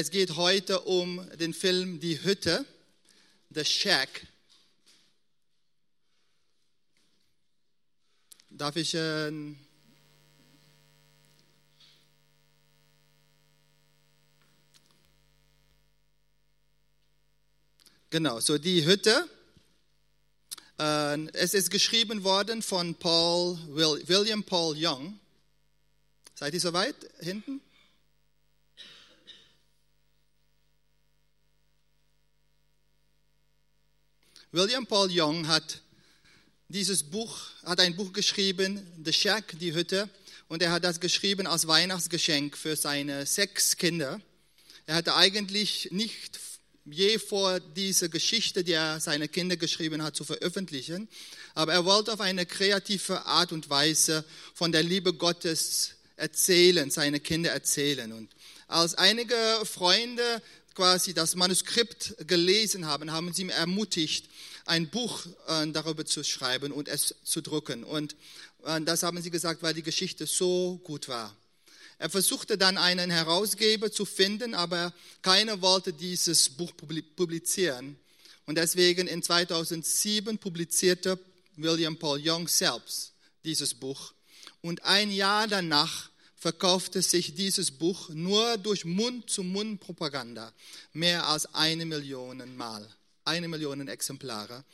Es geht heute um den Film Die Hütte, The Shack. Darf ich äh, Genau, so die Hütte. Äh, es ist geschrieben worden von Paul, William Paul Young. Seid ihr soweit hinten? William Paul Young hat dieses Buch, hat ein Buch geschrieben, The Shack, die Hütte, und er hat das geschrieben als Weihnachtsgeschenk für seine sechs Kinder. Er hatte eigentlich nicht je vor, diese Geschichte, die er seine Kinder geschrieben hat, zu veröffentlichen. Aber er wollte auf eine kreative Art und Weise von der Liebe Gottes erzählen, seine Kinder erzählen. Und als einige Freunde quasi das Manuskript gelesen haben, haben sie ihm ermutigt, ein Buch äh, darüber zu schreiben und es zu drucken. Und äh, das haben sie gesagt, weil die Geschichte so gut war. Er versuchte dann einen Herausgeber zu finden, aber keiner wollte dieses Buch publizieren. Und deswegen in 2007 publizierte William Paul Young selbst dieses Buch. Und ein Jahr danach verkaufte sich dieses Buch nur durch Mund-zu-Mund-Propaganda mehr als eine Million Mal, eine Million Exemplare.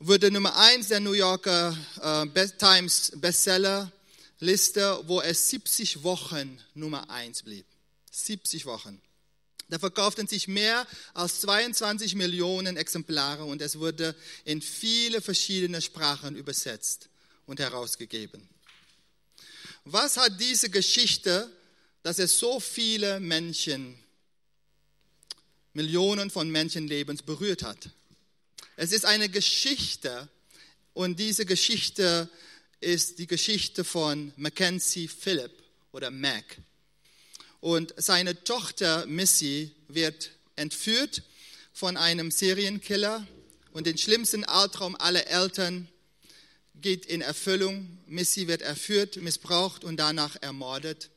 Wurde Nummer eins der New Yorker äh, Times Bestseller Liste, wo es 70 Wochen Nummer 1 blieb. 70 Wochen. Da verkauften sich mehr als 22 Millionen Exemplare und es wurde in viele verschiedene Sprachen übersetzt und herausgegeben. Was hat diese Geschichte, dass es so viele Menschen, Millionen von Menschenlebens berührt hat? Es ist eine Geschichte und diese Geschichte ist die Geschichte von Mackenzie Philip oder Mac. Und seine Tochter Missy wird entführt von einem Serienkiller und den schlimmsten Albtraum aller Eltern geht in Erfüllung. Missy wird erführt, missbraucht und danach ermordet.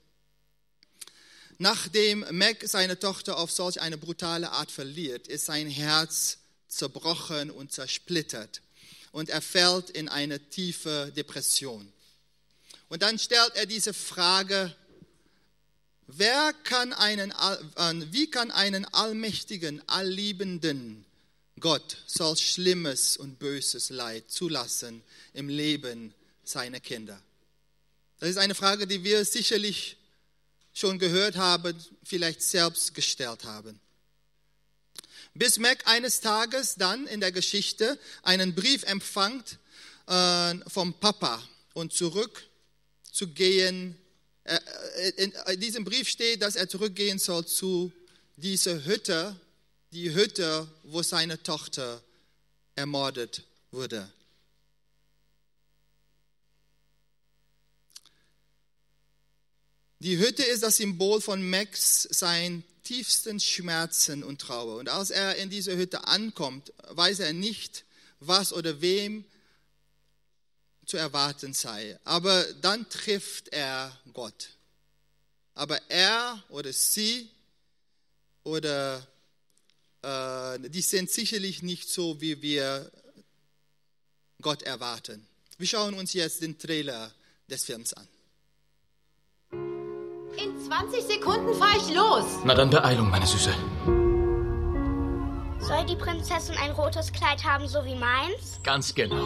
Nachdem Mac seine Tochter auf solch eine brutale Art verliert, ist sein Herz zerbrochen und zersplittert und er fällt in eine tiefe Depression. Und dann stellt er diese Frage, wer kann einen, wie kann einen allmächtigen, allliebenden Gott solch schlimmes und böses Leid zulassen im Leben seiner Kinder? Das ist eine Frage, die wir sicherlich schon gehört haben, vielleicht selbst gestellt haben. Bis Mac eines Tages dann in der Geschichte einen Brief empfängt äh, vom Papa und zurück zu gehen. Äh, in, in diesem Brief steht, dass er zurückgehen soll zu dieser Hütte, die Hütte, wo seine Tochter ermordet wurde. Die Hütte ist das Symbol von Max, sein tiefsten Schmerzen und Trauer. Und als er in diese Hütte ankommt, weiß er nicht, was oder wem zu erwarten sei. Aber dann trifft er Gott. Aber er oder sie oder die sind sicherlich nicht so, wie wir Gott erwarten. Wir schauen uns jetzt den Trailer des Films an. In 20 Sekunden fahre ich los. Na dann Beeilung, meine Süße. Soll die Prinzessin ein rotes Kleid haben, so wie meins? Ganz genau.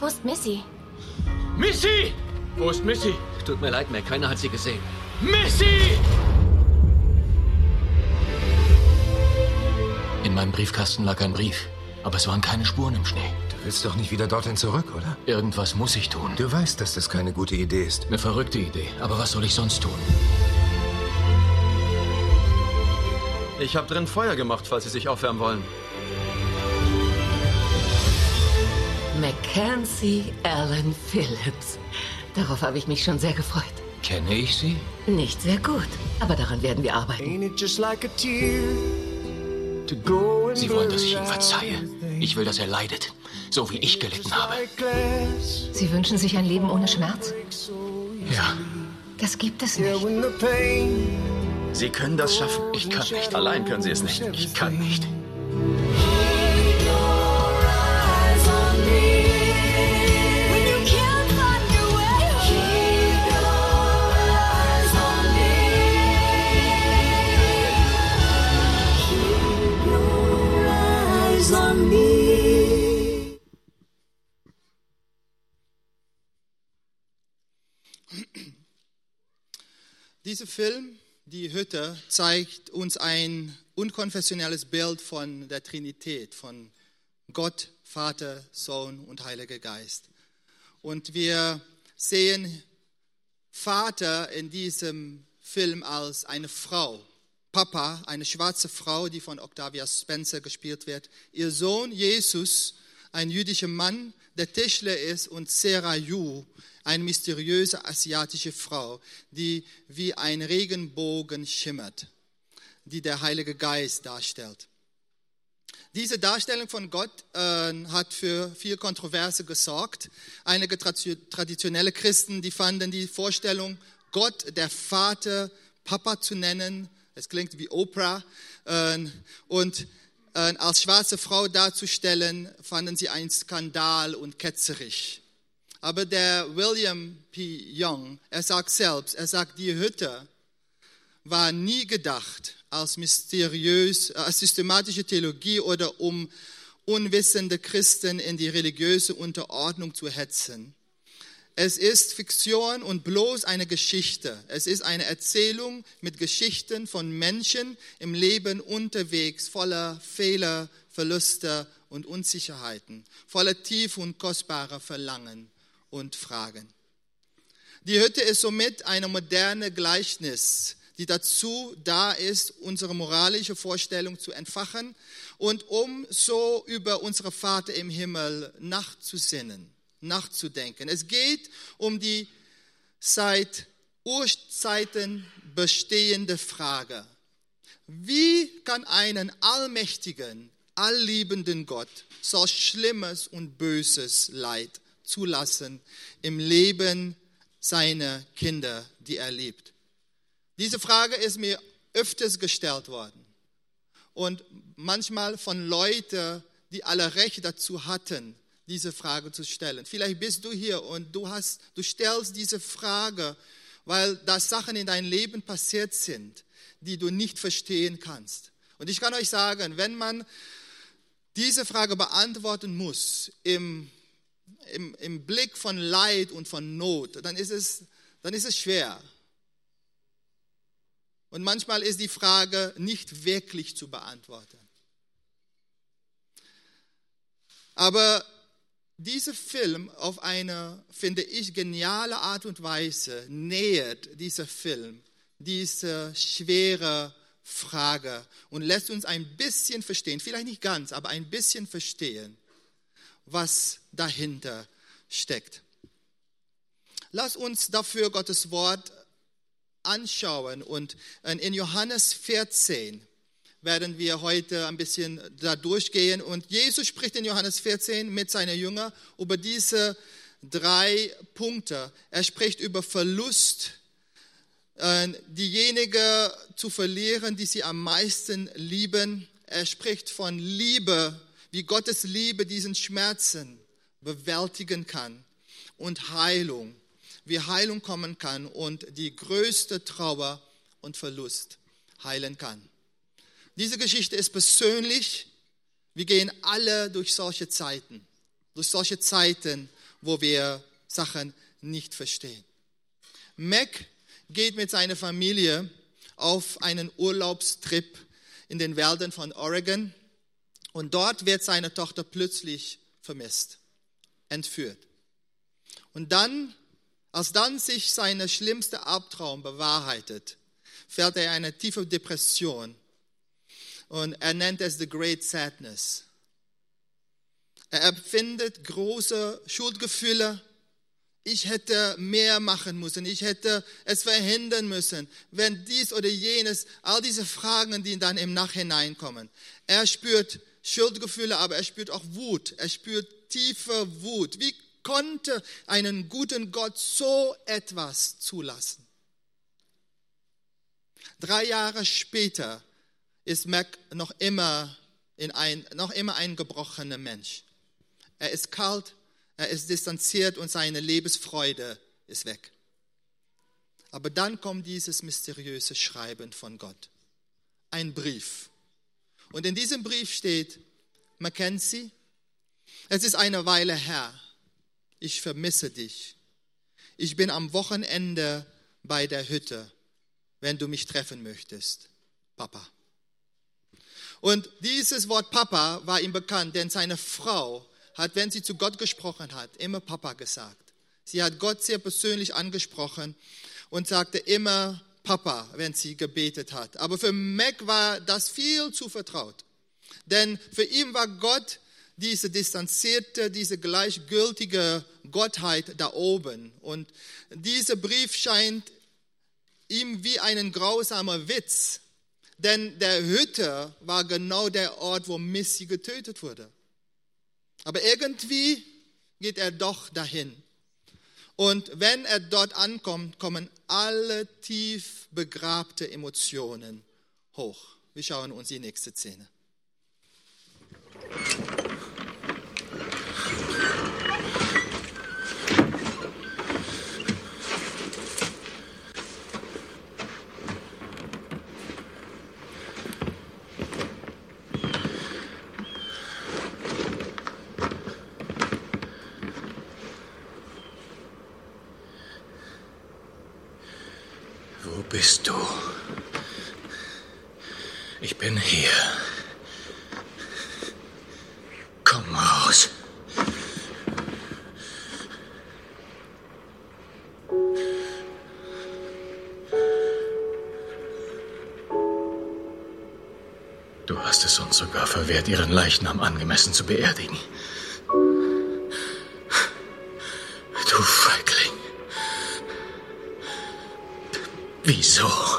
Wo ist Missy? Missy! Wo ist Missy? Tut mir leid, Mac, keiner hat sie gesehen. Missy! In meinem Briefkasten lag ein Brief, aber es waren keine Spuren im Schnee willst doch nicht wieder dorthin zurück, oder? Irgendwas muss ich tun. Du weißt, dass das keine gute Idee ist. Eine verrückte Idee. Aber was soll ich sonst tun? Ich habe drin Feuer gemacht, falls Sie sich aufwärmen wollen. Mackenzie Allen Phillips. Darauf habe ich mich schon sehr gefreut. Kenne ich Sie? Nicht sehr gut, aber daran werden wir arbeiten. Sie wollen, dass ich ihm verzeihe. Ich will, dass er leidet, so wie ich gelitten habe. Sie wünschen sich ein Leben ohne Schmerz? Ja. Das gibt es nicht. Sie können das schaffen. Ich kann nicht. Allein können Sie es nicht. Ich kann nicht. Dieser Film, Die Hütte, zeigt uns ein unkonfessionelles Bild von der Trinität, von Gott, Vater, Sohn und Heiliger Geist. Und wir sehen Vater in diesem Film als eine Frau. Papa, eine schwarze Frau, die von Octavia Spencer gespielt wird. Ihr Sohn Jesus, ein jüdischer Mann, der Tischler ist, und Sarah Yu, eine mysteriöse asiatische Frau, die wie ein Regenbogen schimmert, die der Heilige Geist darstellt. Diese Darstellung von Gott äh, hat für viel Kontroverse gesorgt. Einige traditionelle Christen, die fanden die Vorstellung, Gott, der Vater, Papa zu nennen, es klingt wie Oprah, äh, und als schwarze Frau darzustellen, fanden sie einen Skandal und ketzerisch. Aber der William P. Young, er sagt selbst, er sagt, die Hütte war nie gedacht als mysteriös, als systematische Theologie oder um unwissende Christen in die religiöse Unterordnung zu hetzen. Es ist Fiktion und bloß eine Geschichte. Es ist eine Erzählung mit Geschichten von Menschen im Leben unterwegs, voller Fehler, Verluste und Unsicherheiten, voller tief und kostbarer Verlangen und Fragen. Die Hütte ist somit eine moderne Gleichnis, die dazu da ist, unsere moralische Vorstellung zu entfachen und um so über unsere Vater im Himmel nachzusinnen, nachzudenken. Es geht um die seit Urzeiten bestehende Frage. Wie kann einen allmächtigen, allliebenden Gott so schlimmes und böses Leid zulassen im Leben seiner Kinder, die er liebt? Diese Frage ist mir öfters gestellt worden. Und manchmal von Leuten, die alle Recht dazu hatten, diese Frage zu stellen. Vielleicht bist du hier und du, hast, du stellst diese Frage, weil da Sachen in deinem Leben passiert sind, die du nicht verstehen kannst. Und ich kann euch sagen, wenn man diese Frage beantworten muss im im, im Blick von Leid und von Not, dann ist, es, dann ist es schwer. Und manchmal ist die Frage nicht wirklich zu beantworten. Aber dieser Film auf eine, finde ich, geniale Art und Weise nähert dieser Film diese schwere Frage und lässt uns ein bisschen verstehen, vielleicht nicht ganz, aber ein bisschen verstehen, was dahinter steckt. Lass uns dafür Gottes Wort anschauen und in Johannes 14 werden wir heute ein bisschen da durchgehen und Jesus spricht in Johannes 14 mit seinen Jüngern über diese drei Punkte. Er spricht über Verlust, äh, diejenige zu verlieren, die sie am meisten lieben. Er spricht von Liebe wie Gottes Liebe diesen Schmerzen bewältigen kann und Heilung, wie Heilung kommen kann und die größte Trauer und Verlust heilen kann. Diese Geschichte ist persönlich. Wir gehen alle durch solche Zeiten, durch solche Zeiten, wo wir Sachen nicht verstehen. Mac geht mit seiner Familie auf einen Urlaubstrip in den Wäldern von Oregon und dort wird seine Tochter plötzlich vermisst, entführt. Und dann, als dann sich sein schlimmster Albtraum bewahrheitet, fällt er in eine tiefe Depression und er nennt es The Great Sadness. Er empfindet große Schuldgefühle. Ich hätte mehr machen müssen. Ich hätte es verhindern müssen, wenn dies oder jenes, all diese Fragen, die dann im Nachhinein kommen. Er spürt Schuldgefühle, aber er spürt auch Wut. Er spürt tiefe Wut. Wie konnte einen guten Gott so etwas zulassen? Drei Jahre später ist Mac noch immer, in ein, noch immer ein gebrochener Mensch. Er ist kalt, er ist distanziert und seine Lebensfreude ist weg. Aber dann kommt dieses mysteriöse Schreiben von Gott. Ein Brief. Und in diesem Brief steht, Mackenzie, es ist eine Weile her. Ich vermisse dich. Ich bin am Wochenende bei der Hütte, wenn du mich treffen möchtest. Papa. Und dieses Wort Papa war ihm bekannt, denn seine Frau hat, wenn sie zu Gott gesprochen hat, immer Papa gesagt. Sie hat Gott sehr persönlich angesprochen und sagte immer Papa, wenn sie gebetet hat. Aber für Mac war das viel zu vertraut. Denn für ihn war Gott diese distanzierte, diese gleichgültige Gottheit da oben. Und dieser Brief scheint ihm wie ein grausamer Witz, denn der Hütte war genau der Ort, wo Missy getötet wurde. Aber irgendwie geht er doch dahin. Und wenn er dort ankommt, kommen alle tief begrabte Emotionen hoch. Wir schauen uns die nächste Szene. Bist du? Ich bin hier. Komm raus. Du hast es uns sogar verwehrt, ihren Leichnam angemessen zu beerdigen. Wieso? Oh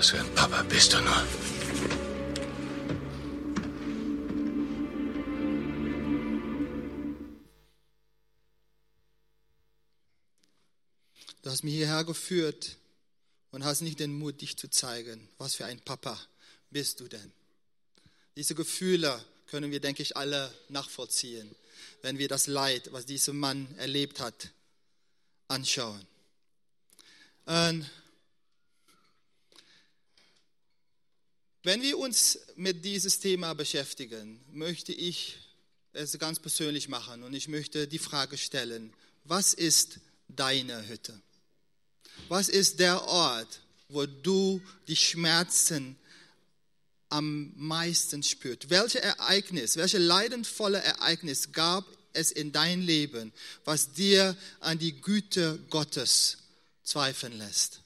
Was für ein Papa bist du nur? Du hast mich hierher geführt und hast nicht den Mut, dich zu zeigen. Was für ein Papa bist du denn? Diese Gefühle können wir, denke ich, alle nachvollziehen, wenn wir das Leid, was dieser Mann erlebt hat, anschauen. Und wenn wir uns mit dieses Thema beschäftigen, möchte ich es ganz persönlich machen und ich möchte die Frage stellen, was ist deine Hütte? Was ist der Ort, wo du die Schmerzen am meisten spürt? Welche Ereignis, welche leidensvolle Ereignis gab es in dein Leben, was dir an die Güte Gottes zweifeln lässt?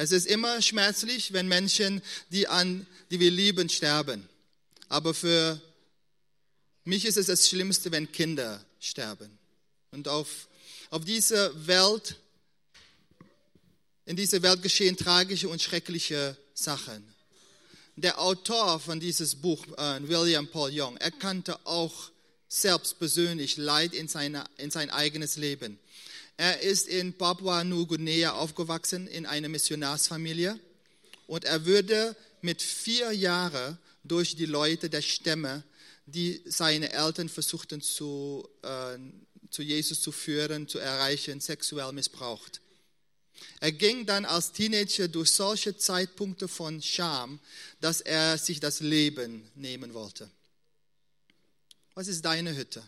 Es ist immer schmerzlich, wenn Menschen, die, an, die wir lieben, sterben. Aber für mich ist es das Schlimmste, wenn Kinder sterben. Und auf, auf dieser Welt in dieser Welt geschehen tragische und schreckliche Sachen. Der Autor von dieses Buch, äh, William Paul Young, erkannte auch selbst persönlich Leid in, seine, in sein eigenes Leben. Er ist in Papua-Neuguinea aufgewachsen in einer Missionarsfamilie und er wurde mit vier Jahren durch die Leute der Stämme, die seine Eltern versuchten zu, äh, zu Jesus zu führen, zu erreichen, sexuell missbraucht. Er ging dann als Teenager durch solche Zeitpunkte von Scham, dass er sich das Leben nehmen wollte. Was ist deine Hütte?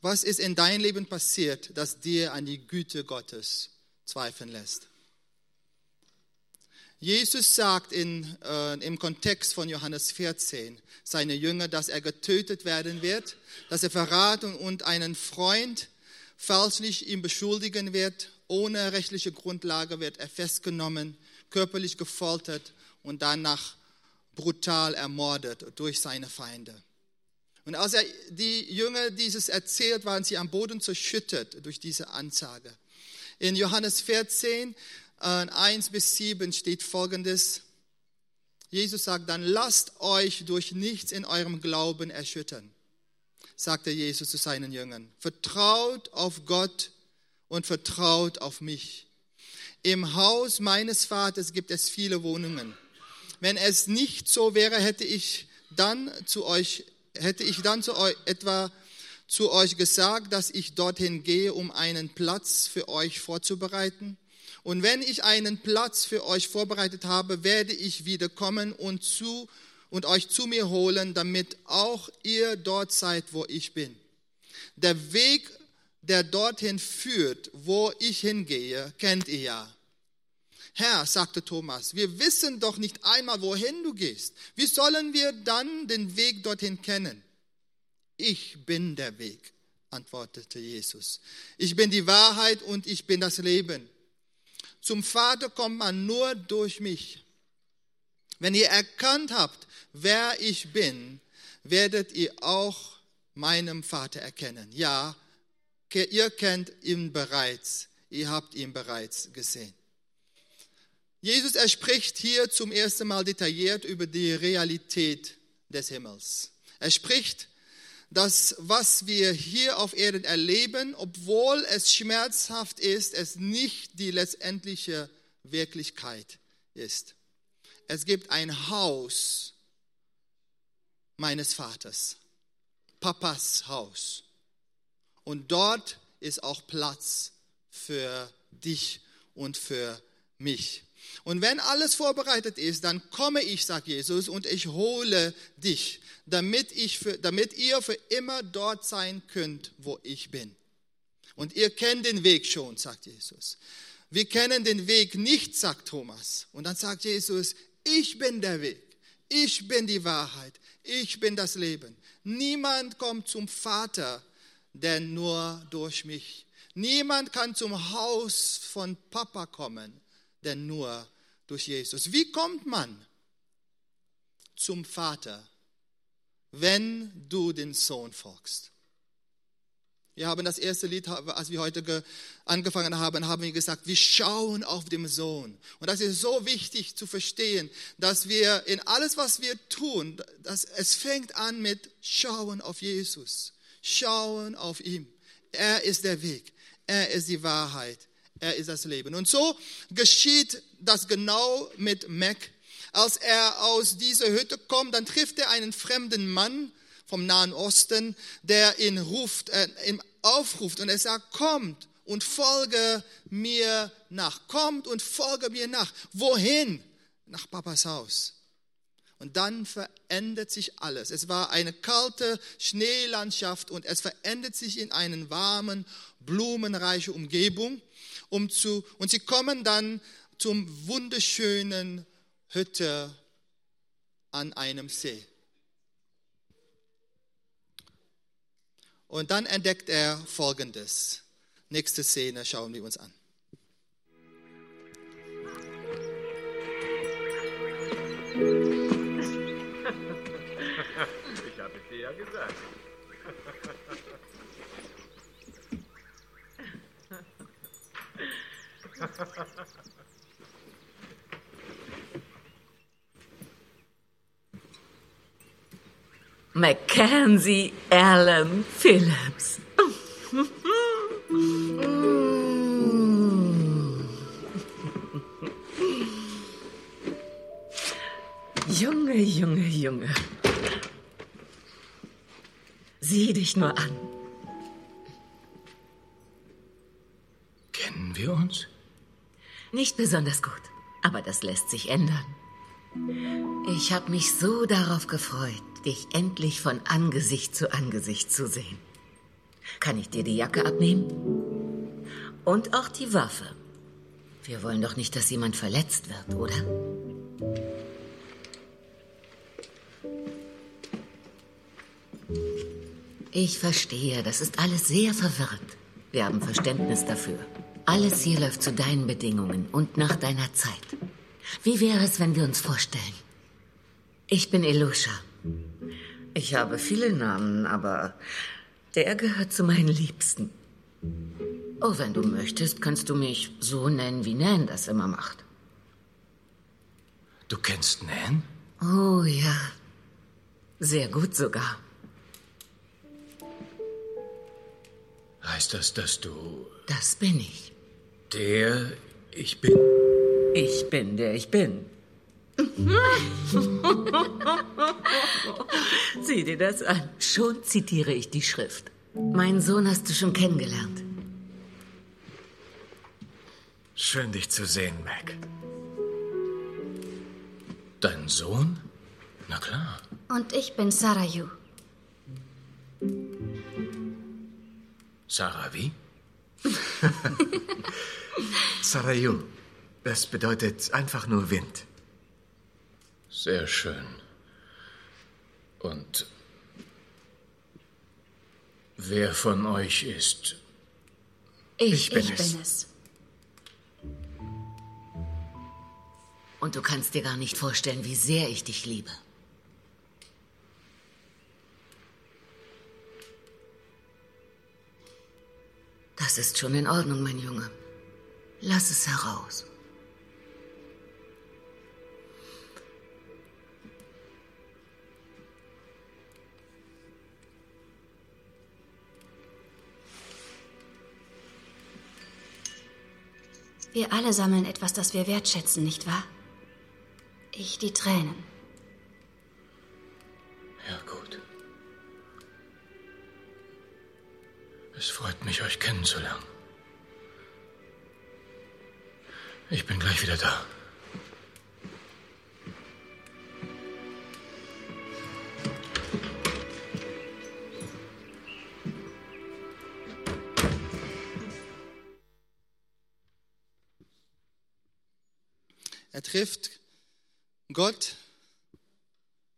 Was ist in deinem Leben passiert, das dir an die Güte Gottes zweifeln lässt? Jesus sagt in, äh, im Kontext von Johannes 14 seine Jünger, dass er getötet werden wird, dass er verraten und einen Freund falschlich ihm beschuldigen wird. Ohne rechtliche Grundlage wird er festgenommen, körperlich gefoltert und danach brutal ermordet durch seine Feinde. Und als er die Jünger dieses erzählt, waren sie am Boden zerschüttert durch diese Ansage. In Johannes 14, 1 äh, bis 7 steht folgendes. Jesus sagt dann, lasst euch durch nichts in eurem Glauben erschüttern, sagte Jesus zu seinen Jüngern. Vertraut auf Gott und vertraut auf mich. Im Haus meines Vaters gibt es viele Wohnungen. Wenn es nicht so wäre, hätte ich dann zu euch hätte ich dann zu euch, etwa zu euch gesagt, dass ich dorthin gehe, um einen Platz für euch vorzubereiten? Und wenn ich einen Platz für euch vorbereitet habe, werde ich wiederkommen und, zu, und euch zu mir holen, damit auch ihr dort seid, wo ich bin. Der Weg, der dorthin führt, wo ich hingehe, kennt ihr ja. Herr, sagte Thomas, wir wissen doch nicht einmal, wohin du gehst. Wie sollen wir dann den Weg dorthin kennen? Ich bin der Weg, antwortete Jesus. Ich bin die Wahrheit und ich bin das Leben. Zum Vater kommt man nur durch mich. Wenn ihr erkannt habt, wer ich bin, werdet ihr auch meinem Vater erkennen. Ja, ihr kennt ihn bereits, ihr habt ihn bereits gesehen. Jesus, er spricht hier zum ersten Mal detailliert über die Realität des Himmels. Er spricht, dass was wir hier auf Erden erleben, obwohl es schmerzhaft ist, es nicht die letztendliche Wirklichkeit ist. Es gibt ein Haus meines Vaters, Papas Haus. Und dort ist auch Platz für dich und für mich. Und wenn alles vorbereitet ist, dann komme ich, sagt Jesus, und ich hole dich, damit, ich für, damit ihr für immer dort sein könnt, wo ich bin. Und ihr kennt den Weg schon, sagt Jesus. Wir kennen den Weg nicht, sagt Thomas. Und dann sagt Jesus, ich bin der Weg, ich bin die Wahrheit, ich bin das Leben. Niemand kommt zum Vater, denn nur durch mich. Niemand kann zum Haus von Papa kommen, denn nur durch Jesus. Wie kommt man zum Vater, wenn du den Sohn folgst? Wir haben das erste Lied, als wir heute angefangen haben, haben wir gesagt, wir schauen auf den Sohn. Und das ist so wichtig zu verstehen, dass wir in alles, was wir tun, dass es fängt an mit Schauen auf Jesus. Schauen auf ihn. Er ist der Weg. Er ist die Wahrheit. Er ist das Leben. Und so geschieht das genau mit Mac. Als er aus dieser Hütte kommt, dann trifft er einen fremden Mann vom Nahen Osten, der ihn ruft, äh, ihn aufruft und er sagt, kommt und folge mir nach. Kommt und folge mir nach. Wohin? Nach Papas Haus. Und dann verändert sich alles. Es war eine kalte Schneelandschaft und es verändert sich in eine warmen, blumenreiche Umgebung um zu, und sie kommen dann zum wunderschönen Hütte an einem See. Und dann entdeckt er Folgendes. Nächste Szene schauen wir uns an. Ich habe es dir ja gesagt. Mackenzie Allen Phillips. Junge, Junge, Junge. Sieh dich nur an. Kennen wir uns? Nicht besonders gut, aber das lässt sich ändern. Ich habe mich so darauf gefreut, dich endlich von Angesicht zu Angesicht zu sehen. Kann ich dir die Jacke abnehmen? Und auch die Waffe. Wir wollen doch nicht, dass jemand verletzt wird, oder? Ich verstehe, das ist alles sehr verwirrend. Wir haben Verständnis dafür. Alles hier läuft zu deinen Bedingungen und nach deiner Zeit. Wie wäre es, wenn wir uns vorstellen? Ich bin Elusha. Ich habe viele Namen, aber der gehört zu meinen Liebsten. Oh, wenn du möchtest, kannst du mich so nennen, wie Nan das immer macht. Du kennst Nan? Oh ja, sehr gut sogar. Heißt das, dass du Das bin ich. Der ich bin? Ich bin der ich bin. Sieh dir das an. Schon zitiere ich die Schrift. Mein Sohn hast du schon kennengelernt. Schön, dich zu sehen, Mac. Dein Sohn? Na klar. Und ich bin Sarayu. Sarah, wie? Sarayu. Das bedeutet einfach nur Wind. Sehr schön. Und wer von euch ist Ich, bin ich es. bin es. Und du kannst dir gar nicht vorstellen, wie sehr ich dich liebe. Das ist schon in Ordnung, mein Junge. Lass es heraus. Wir alle sammeln etwas, das wir wertschätzen, nicht wahr? Ich die Tränen. Ja, gut. Es freut mich, euch kennenzulernen. Ich bin gleich wieder da. Er trifft Gott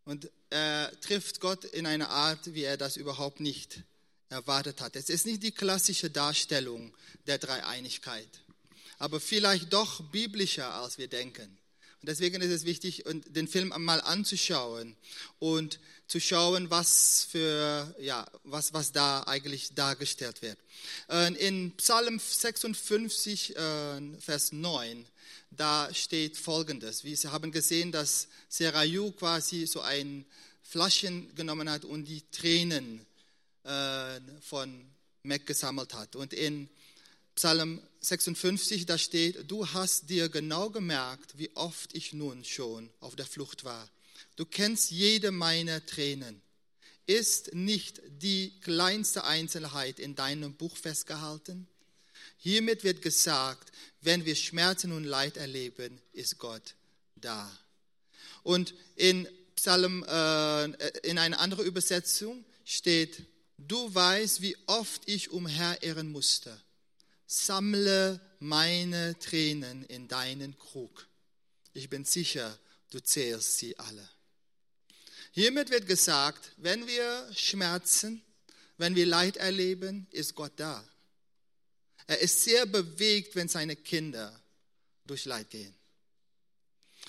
und er trifft Gott in einer Art, wie er das überhaupt nicht erwartet hat. Es ist nicht die klassische Darstellung der Dreieinigkeit, aber vielleicht doch biblischer, als wir denken. Und deswegen ist es wichtig, den Film einmal anzuschauen und zu schauen, was für ja, was was da eigentlich dargestellt wird. In Psalm 56, äh, Vers 9, da steht Folgendes: Wir haben gesehen, dass Serayu quasi so ein Flaschen genommen hat und die Tränen äh, von Mac gesammelt hat. Und in Psalm 56, da steht, du hast dir genau gemerkt, wie oft ich nun schon auf der Flucht war. Du kennst jede meiner Tränen. Ist nicht die kleinste Einzelheit in deinem Buch festgehalten? Hiermit wird gesagt, wenn wir Schmerzen und Leid erleben, ist Gott da. Und in Psalm, äh, in einer anderen Übersetzung steht, du weißt, wie oft ich umherirren musste. Sammle meine Tränen in deinen Krug. Ich bin sicher, du zählst sie alle. Hiermit wird gesagt, wenn wir Schmerzen, wenn wir Leid erleben, ist Gott da. Er ist sehr bewegt, wenn seine Kinder durch Leid gehen.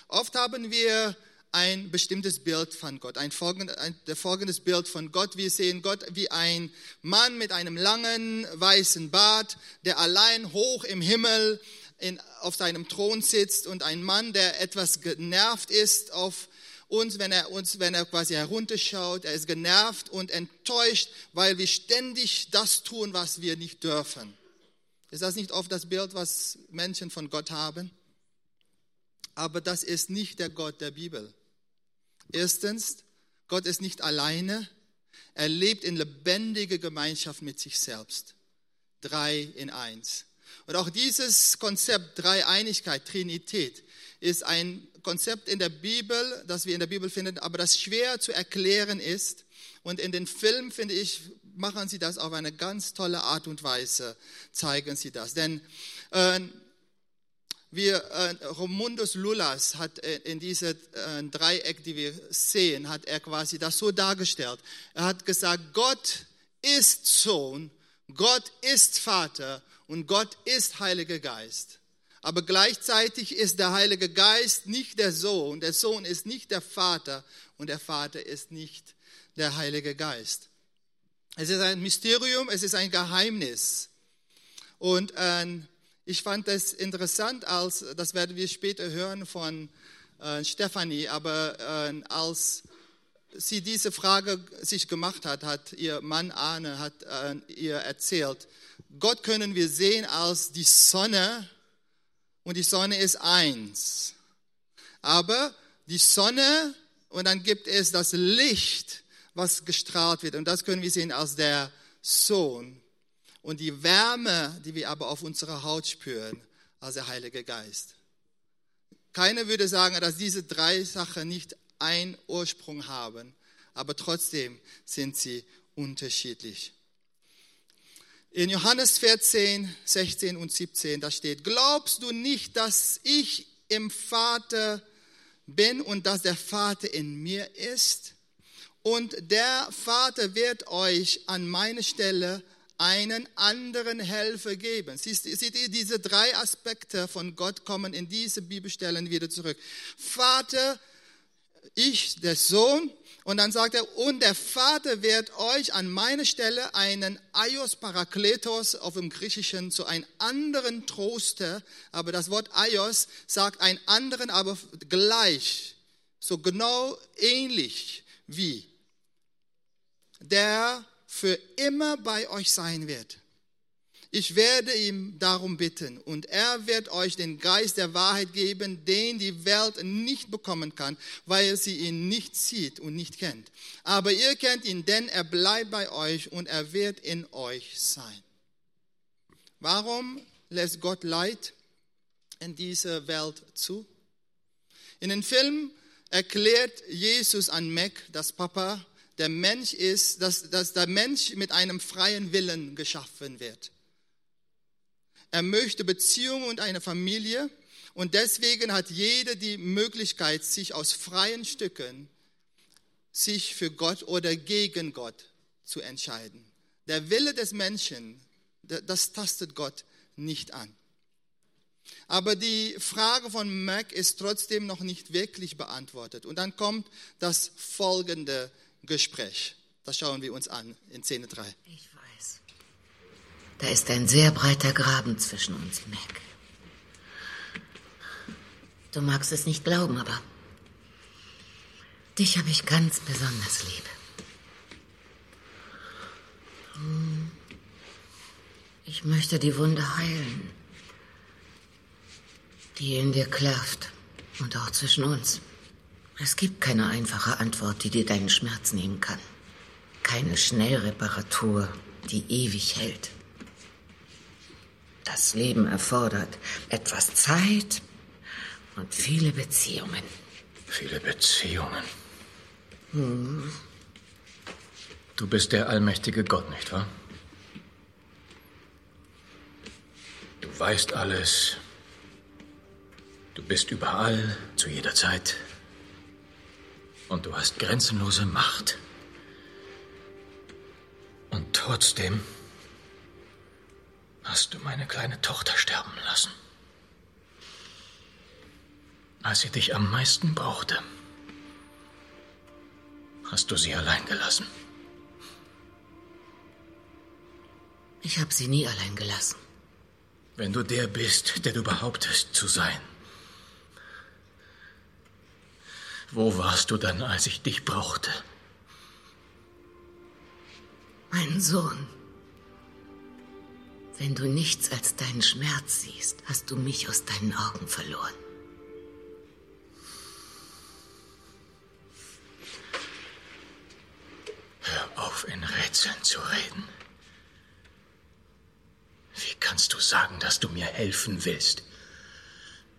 Oft haben wir ein bestimmtes Bild von Gott, ein, folgend, folgendes Bild von Gott. Wir sehen Gott wie ein Mann mit einem langen weißen Bart, der allein hoch im Himmel in, auf seinem Thron sitzt und ein Mann, der etwas genervt ist auf, uns, wenn er uns, wenn er quasi herunterschaut. Er ist genervt und enttäuscht, weil wir ständig das tun, was wir nicht dürfen. Ist das nicht oft das Bild, was Menschen von Gott haben? Aber das ist nicht der Gott der Bibel. Erstens, Gott ist nicht alleine. Er lebt in lebendiger Gemeinschaft mit sich selbst. Drei in eins. Und auch dieses Konzept Dreieinigkeit, Trinität, ist ein Konzept in der Bibel, das wir in der Bibel finden, aber das schwer zu erklären ist. Und in den Filmen, finde ich, machen sie das auf eine ganz tolle Art und Weise, zeigen sie das. Denn äh, wir, äh, Romundus Lullas hat äh, in diese äh, Dreieck, die wir sehen, hat er quasi das so dargestellt. Er hat gesagt, Gott ist Sohn, Gott ist Vater und Gott ist Heiliger Geist. Aber gleichzeitig ist der Heilige Geist nicht der Sohn, der Sohn ist nicht der Vater und der Vater ist nicht der Heilige Geist. Es ist ein Mysterium, es ist ein Geheimnis. Und äh, ich fand das interessant, als, das werden wir später hören von äh, Stefanie, aber äh, als sie diese Frage sich gemacht hat, hat ihr Mann Arne hat, äh, ihr erzählt, Gott können wir sehen als die Sonne und die Sonne ist eins. Aber die Sonne und dann gibt es das Licht, was gestrahlt wird. Und das können wir sehen als der Sohn. Und die Wärme, die wir aber auf unserer Haut spüren, als der Heilige Geist. Keiner würde sagen, dass diese drei Sachen nicht einen Ursprung haben, aber trotzdem sind sie unterschiedlich. In Johannes 14, 16 und 17, da steht, glaubst du nicht, dass ich im Vater bin und dass der Vater in mir ist? Und der Vater wird euch an meine Stelle einen anderen Helfer geben. Siehst, seht ihr, diese drei Aspekte von Gott kommen in diese Bibelstellen wieder zurück. Vater, ich, der Sohn und dann sagt er, und der Vater wird euch an meine Stelle einen Aios Parakletos auf dem Griechischen zu einem anderen Troster, aber das Wort Aios sagt einen anderen, aber gleich, so genau ähnlich wie, der für immer bei euch sein wird. Ich werde ihm darum bitten und er wird euch den Geist der Wahrheit geben, den die Welt nicht bekommen kann, weil sie ihn nicht sieht und nicht kennt. Aber ihr kennt ihn, denn er bleibt bei euch und er wird in euch sein. Warum lässt Gott Leid in dieser Welt zu? In den Film erklärt Jesus an Mac, dass Papa der Mensch ist, dass, dass der Mensch mit einem freien Willen geschaffen wird. Er möchte Beziehungen und eine Familie. Und deswegen hat jeder die Möglichkeit, sich aus freien Stücken, sich für Gott oder gegen Gott zu entscheiden. Der Wille des Menschen, das tastet Gott nicht an. Aber die Frage von Mac ist trotzdem noch nicht wirklich beantwortet. Und dann kommt das folgende Gespräch. Das schauen wir uns an in Szene 3. Ich da ist ein sehr breiter Graben zwischen uns, Mac. Du magst es nicht glauben, aber dich habe ich ganz besonders lieb. Hm. Ich möchte die Wunde heilen, die in dir klafft und auch zwischen uns. Es gibt keine einfache Antwort, die dir deinen Schmerz nehmen kann. Keine Schnellreparatur, die ewig hält. Das Leben erfordert etwas Zeit und viele Beziehungen. Viele Beziehungen. Hm. Du bist der allmächtige Gott, nicht wahr? Du weißt alles. Du bist überall, zu jeder Zeit. Und du hast grenzenlose Macht. Und trotzdem hast du meine kleine Tochter sterben lassen. Als sie dich am meisten brauchte, hast du sie allein gelassen. Ich habe sie nie allein gelassen. Wenn du der bist, der du behauptest zu sein, Wo warst du dann, als ich dich brauchte? Mein Sohn, wenn du nichts als deinen Schmerz siehst, hast du mich aus deinen Augen verloren. Hör auf, in Rätseln zu reden. Wie kannst du sagen, dass du mir helfen willst,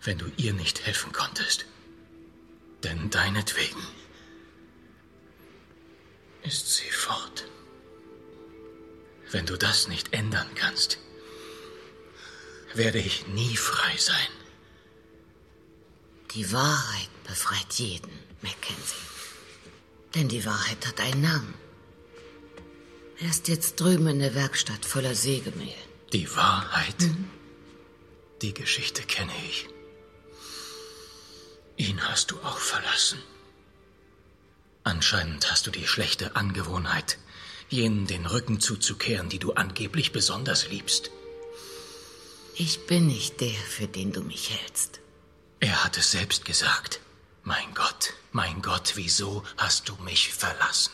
wenn du ihr nicht helfen konntest? Denn deinetwegen ist sie fort. Wenn du das nicht ändern kannst, werde ich nie frei sein. Die Wahrheit befreit jeden, Mackenzie. Denn die Wahrheit hat einen Namen. Er ist jetzt drüben in der Werkstatt voller Sägemehl. Die Wahrheit? Die Geschichte kenne ich. Ihn hast du auch verlassen. Anscheinend hast du die schlechte Angewohnheit, jenen den Rücken zuzukehren, die du angeblich besonders liebst. Ich bin nicht der, für den du mich hältst. Er hat es selbst gesagt. Mein Gott, mein Gott, wieso hast du mich verlassen?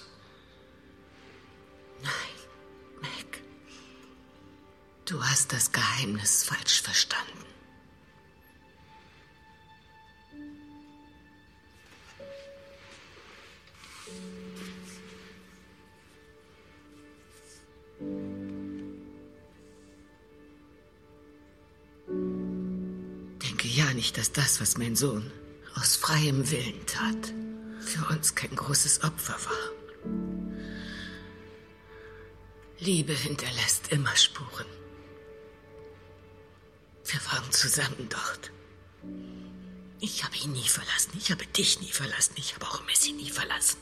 Nein, Mac. Du hast das Geheimnis falsch verstanden. Denke ja nicht, dass das, was mein Sohn aus freiem Willen tat, für uns kein großes Opfer war. Liebe hinterlässt immer Spuren. Wir waren zusammen dort. Ich habe ihn nie verlassen. Ich habe dich nie verlassen. Ich habe auch Messi nie verlassen.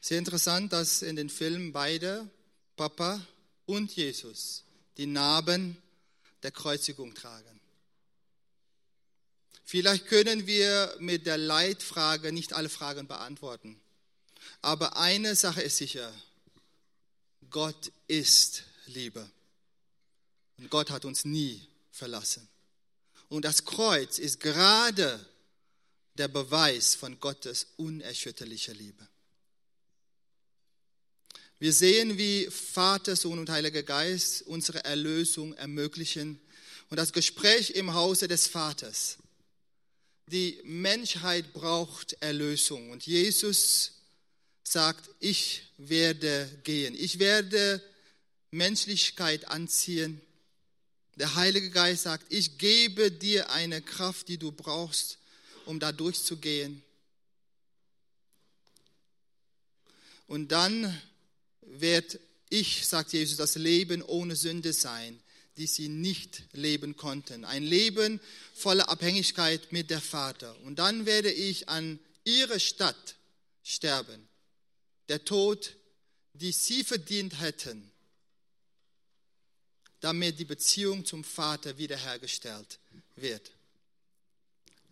Sehr interessant, dass in den Filmen beide, Papa und Jesus, die Narben der Kreuzigung tragen. Vielleicht können wir mit der Leitfrage nicht alle Fragen beantworten. Aber eine Sache ist sicher. Gott ist Liebe. Und Gott hat uns nie verlassen. Und das Kreuz ist gerade der Beweis von Gottes unerschütterlicher Liebe. Wir sehen, wie Vater, Sohn und Heiliger Geist unsere Erlösung ermöglichen und das Gespräch im Hause des Vaters. Die Menschheit braucht Erlösung und Jesus sagt, ich werde gehen, ich werde Menschlichkeit anziehen. Der Heilige Geist sagt, ich gebe dir eine Kraft, die du brauchst, um da durchzugehen. Und dann wird ich, sagt Jesus, das Leben ohne Sünde sein, die sie nicht leben konnten. Ein Leben voller Abhängigkeit mit der Vater. Und dann werde ich an ihre Stadt sterben. Der Tod, die sie verdient hätten, damit die Beziehung zum Vater wiederhergestellt wird.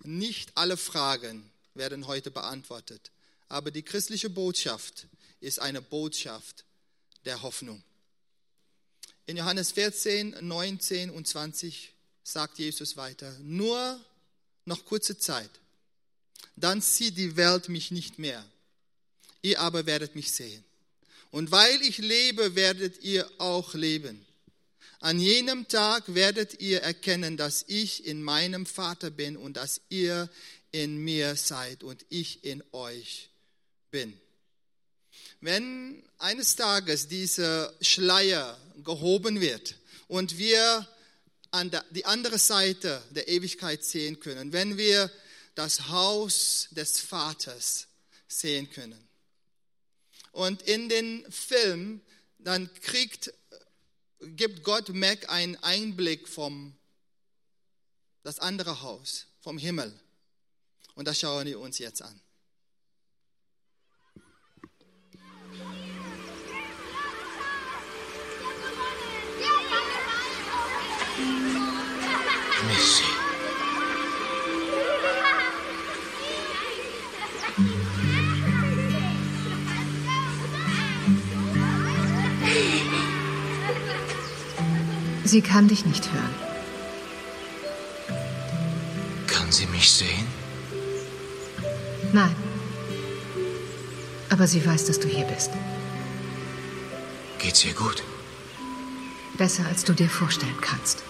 Nicht alle Fragen werden heute beantwortet, aber die christliche Botschaft ist eine Botschaft der Hoffnung. In Johannes 14, 19 und 20 sagt Jesus weiter, nur noch kurze Zeit, dann sieht die Welt mich nicht mehr, ihr aber werdet mich sehen. Und weil ich lebe, werdet ihr auch leben. An jenem Tag werdet ihr erkennen, dass ich in meinem Vater bin und dass ihr in mir seid und ich in euch bin. Wenn eines Tages dieser Schleier gehoben wird und wir an die andere Seite der Ewigkeit sehen können, wenn wir das Haus des Vaters sehen können. Und in den Film, dann kriegt, gibt Gott Mac einen Einblick vom das andere Haus, vom Himmel. Und das schauen wir uns jetzt an. Scheiße. Sie kann dich nicht hören. Kann sie mich sehen? Nein. Aber sie weiß, dass du hier bist. Geht's ihr gut? Besser, als du dir vorstellen kannst.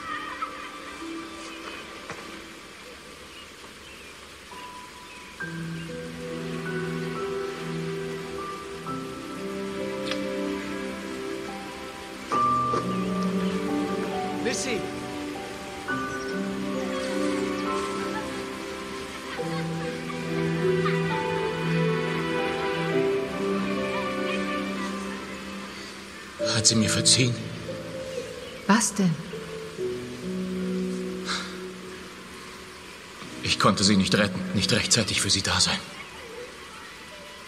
Sie mir verziehen? Was denn? Ich konnte sie nicht retten, nicht rechtzeitig für sie da sein.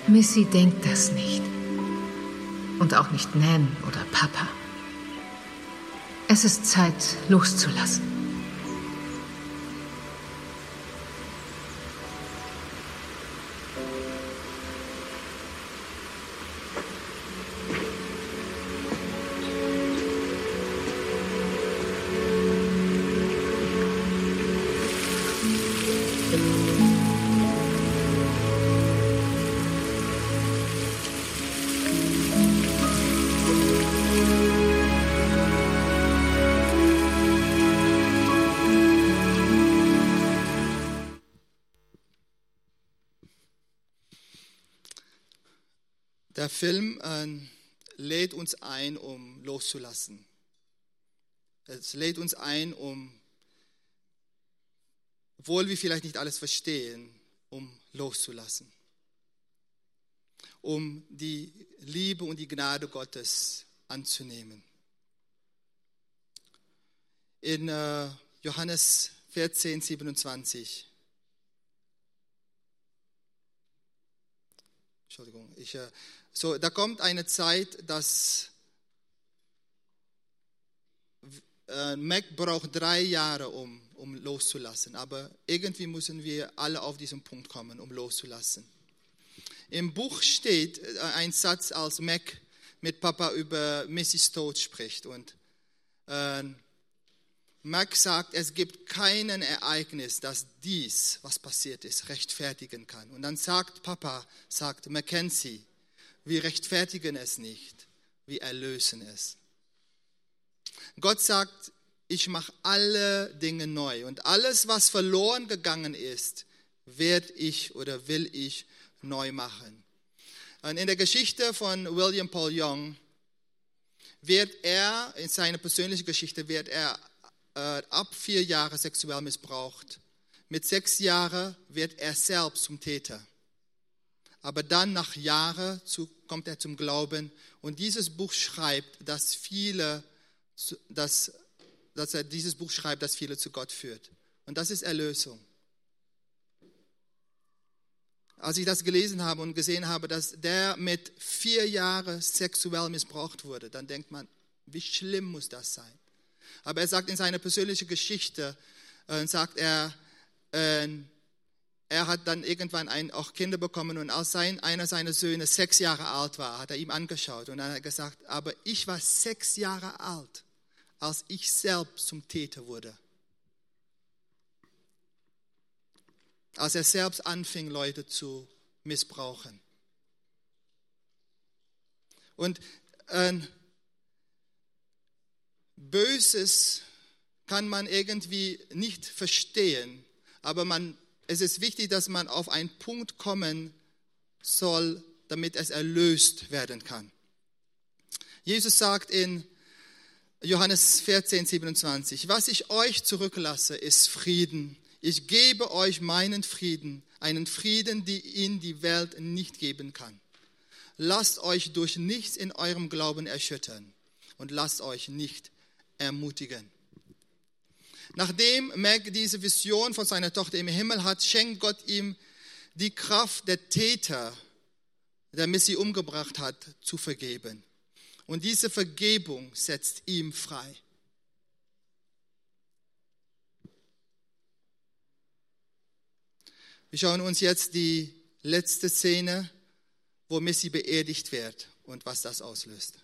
Missy denkt das nicht. Und auch nicht Nan oder Papa. Es ist Zeit, loszulassen. Der Film äh, lädt uns ein, um loszulassen. Es lädt uns ein, um, obwohl wir vielleicht nicht alles verstehen, um loszulassen. Um die Liebe und die Gnade Gottes anzunehmen. In äh, Johannes 14, 27. Entschuldigung, ich, äh, so, da kommt eine Zeit, dass äh, Mac braucht drei Jahre, um, um loszulassen. Aber irgendwie müssen wir alle auf diesen Punkt kommen, um loszulassen. Im Buch steht äh, ein Satz, als Mac mit Papa über Mrs. Tod spricht. Und äh, Mac sagt, es gibt keinen Ereignis, das dies, was passiert ist, rechtfertigen kann. Und dann sagt Papa, sagt Mackenzie, wir rechtfertigen es nicht, wir erlösen es. Gott sagt, ich mache alle Dinge neu und alles, was verloren gegangen ist, werde ich oder will ich neu machen. Und in der Geschichte von William Paul Young wird er, in seiner persönlichen Geschichte, wird er äh, ab vier Jahren sexuell missbraucht. Mit sechs Jahren wird er selbst zum Täter. Aber dann nach Jahren zu, kommt er zum Glauben und dieses Buch schreibt, dass viele, dass, dass er dieses Buch schreibt, das viele zu Gott führt. Und das ist Erlösung. Als ich das gelesen habe und gesehen habe, dass der mit vier Jahren sexuell missbraucht wurde, dann denkt man, wie schlimm muss das sein? Aber er sagt in seiner persönlichen Geschichte, äh, sagt er, äh, er hat dann irgendwann ein, auch Kinder bekommen und als sein, einer seiner Söhne sechs Jahre alt war, hat er ihm angeschaut und dann hat er gesagt, aber ich war sechs Jahre alt, als ich selbst zum Täter wurde. Als er selbst anfing, Leute zu missbrauchen. Und äh, Böses kann man irgendwie nicht verstehen, aber man, es ist wichtig, dass man auf einen Punkt kommen soll, damit es erlöst werden kann. Jesus sagt in Johannes 14, 27, was ich euch zurücklasse, ist Frieden. Ich gebe euch meinen Frieden, einen Frieden, den ihn die Welt nicht geben kann. Lasst euch durch nichts in eurem Glauben erschüttern und lasst euch nicht ermutigen. Nachdem Meg diese Vision von seiner Tochter im Himmel hat, schenkt Gott ihm die Kraft der Täter, der Missy umgebracht hat, zu vergeben. Und diese Vergebung setzt ihm frei. Wir schauen uns jetzt die letzte Szene, wo Missy beerdigt wird und was das auslöst.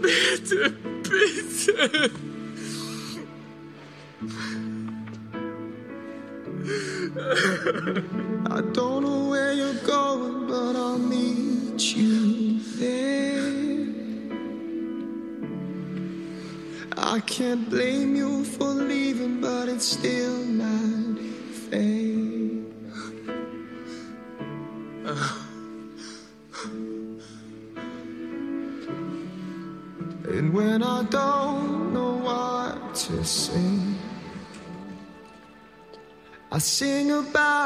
Bitte, bitte. I don't know where you're going, but I'll meet you there. I can't blame you for leaving, but it's still not fair. I sing about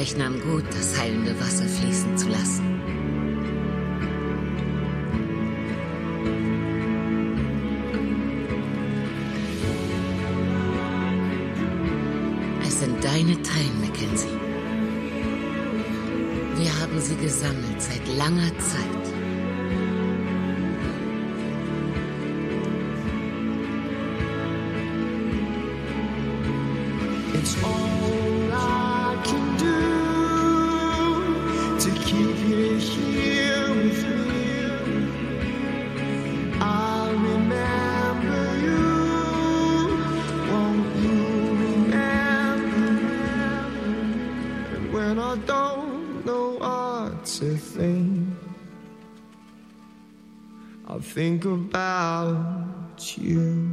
Leichnam gut, das heilende Wasser fließen zu lassen. Es sind deine Tränen, Mackenzie. Wir haben sie gesammelt seit langer Zeit. Think about you.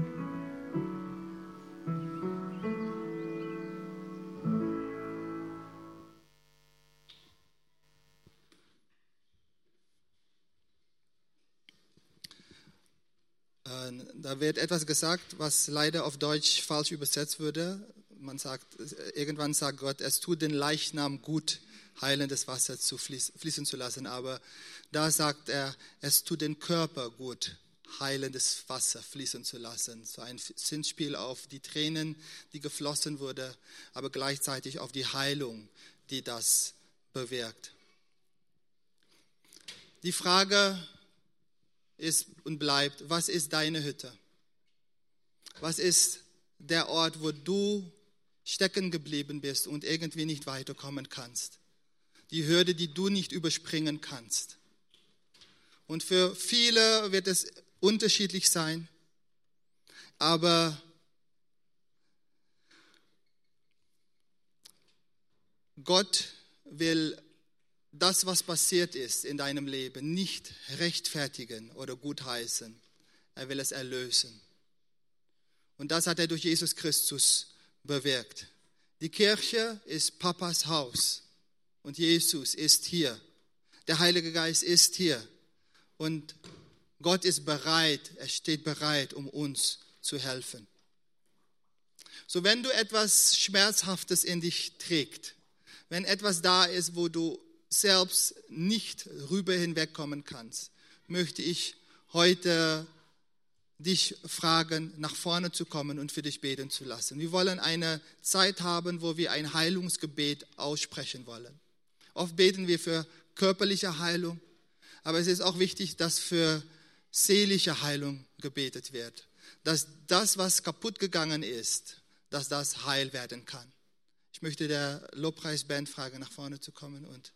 Äh, Da wird etwas gesagt, was leider auf Deutsch falsch übersetzt wurde. Man sagt, irgendwann sagt Gott, es tut den Leichnam gut, heilendes Wasser zu fließ- fließen zu lassen. Aber da sagt er, es tut den Körper gut, heilendes Wasser fließen zu lassen. So ein Sinnspiel auf die Tränen, die geflossen wurde, aber gleichzeitig auf die Heilung, die das bewirkt. Die Frage ist und bleibt, was ist deine Hütte? Was ist der Ort, wo du stecken geblieben bist und irgendwie nicht weiterkommen kannst? Die Hürde, die du nicht überspringen kannst. Und für viele wird es unterschiedlich sein, aber Gott will das, was passiert ist in deinem Leben, nicht rechtfertigen oder gutheißen. Er will es erlösen. Und das hat er durch Jesus Christus bewirkt. Die Kirche ist Papas Haus und Jesus ist hier. Der Heilige Geist ist hier und Gott ist bereit, er steht bereit, um uns zu helfen. So wenn du etwas Schmerzhaftes in dich trägt, wenn etwas da ist, wo du selbst nicht rüber hinwegkommen kannst, möchte ich heute dich fragen, nach vorne zu kommen und für dich beten zu lassen. Wir wollen eine Zeit haben, wo wir ein Heilungsgebet aussprechen wollen. Oft beten wir für körperliche Heilung, aber es ist auch wichtig, dass für seelische Heilung gebetet wird. Dass das, was kaputt gegangen ist, dass das heil werden kann. Ich möchte der Lobpreisband fragen, nach vorne zu kommen und